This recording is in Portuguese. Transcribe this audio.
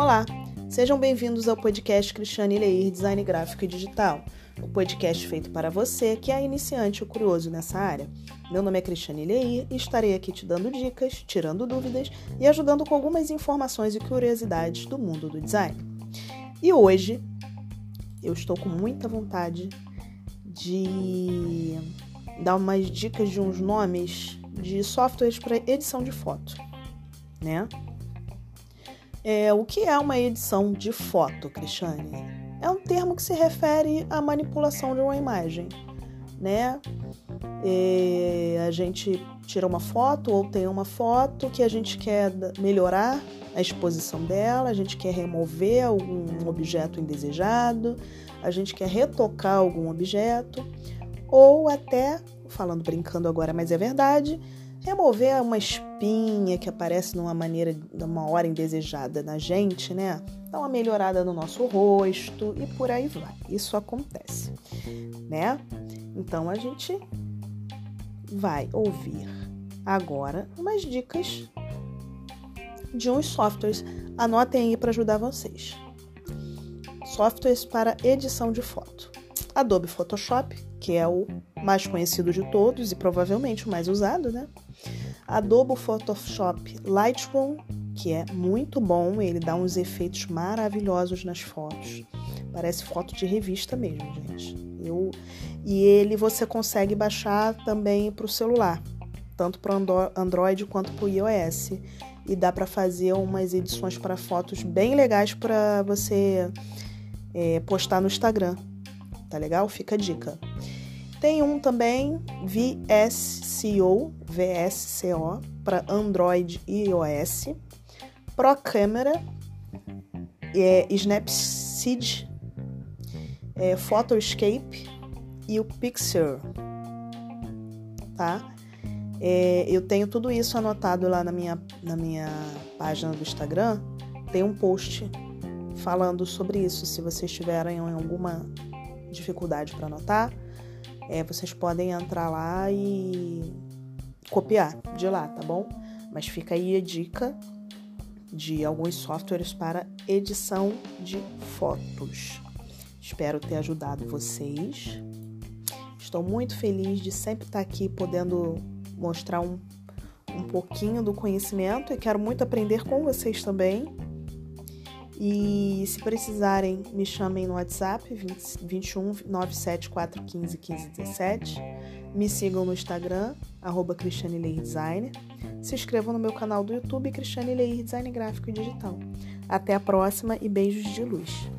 Olá, sejam bem-vindos ao podcast Cristiane Leir Design Gráfico e Digital, o podcast feito para você que é iniciante ou curioso nessa área. Meu nome é Cristiane Leir e estarei aqui te dando dicas, tirando dúvidas e ajudando com algumas informações e curiosidades do mundo do design. E hoje eu estou com muita vontade de dar umas dicas de uns nomes de softwares para edição de foto, né? É, o que é uma edição de foto, Cristiane? É um termo que se refere à manipulação de uma imagem, né? É, a gente tira uma foto ou tem uma foto que a gente quer melhorar a exposição dela, a gente quer remover algum objeto indesejado, a gente quer retocar algum objeto, ou até, falando brincando agora, mas é verdade, remover uma espinha que aparece numa maneira, numa hora indesejada na gente, né? Dá uma melhorada no nosso rosto e por aí vai. Isso acontece, né? Então a gente vai ouvir agora umas dicas de uns softwares. Anotem aí para ajudar vocês. Softwares para edição de foto. Adobe Photoshop, que é o mais conhecido de todos e provavelmente o mais usado, né? Adobe Photoshop Lightroom, que é muito bom, ele dá uns efeitos maravilhosos nas fotos. Parece foto de revista mesmo, gente. Eu... E ele você consegue baixar também para o celular, tanto para Android quanto para o iOS. E dá para fazer umas edições para fotos bem legais para você é, postar no Instagram. Tá legal? Fica a dica. Tem um também, VSCO, VSCO, para Android e iOS. Pro Camera, é, Snapseed, é, Photoscape e o Pixar. Tá? É, eu tenho tudo isso anotado lá na minha, na minha página do Instagram. Tem um post falando sobre isso. Se vocês tiverem alguma dificuldade para anotar, é, vocês podem entrar lá e copiar de lá, tá bom? Mas fica aí a dica de alguns softwares para edição de fotos. Espero ter ajudado vocês. Estou muito feliz de sempre estar aqui podendo mostrar um, um pouquinho do conhecimento e quero muito aprender com vocês também. E se precisarem, me chamem no WhatsApp 20, 21 974 15 15 17. Me sigam no Instagram, arroba Cristiane Leir Designer. Se inscrevam no meu canal do YouTube, Cristiane Leir Design Gráfico e Digital. Até a próxima e beijos de luz.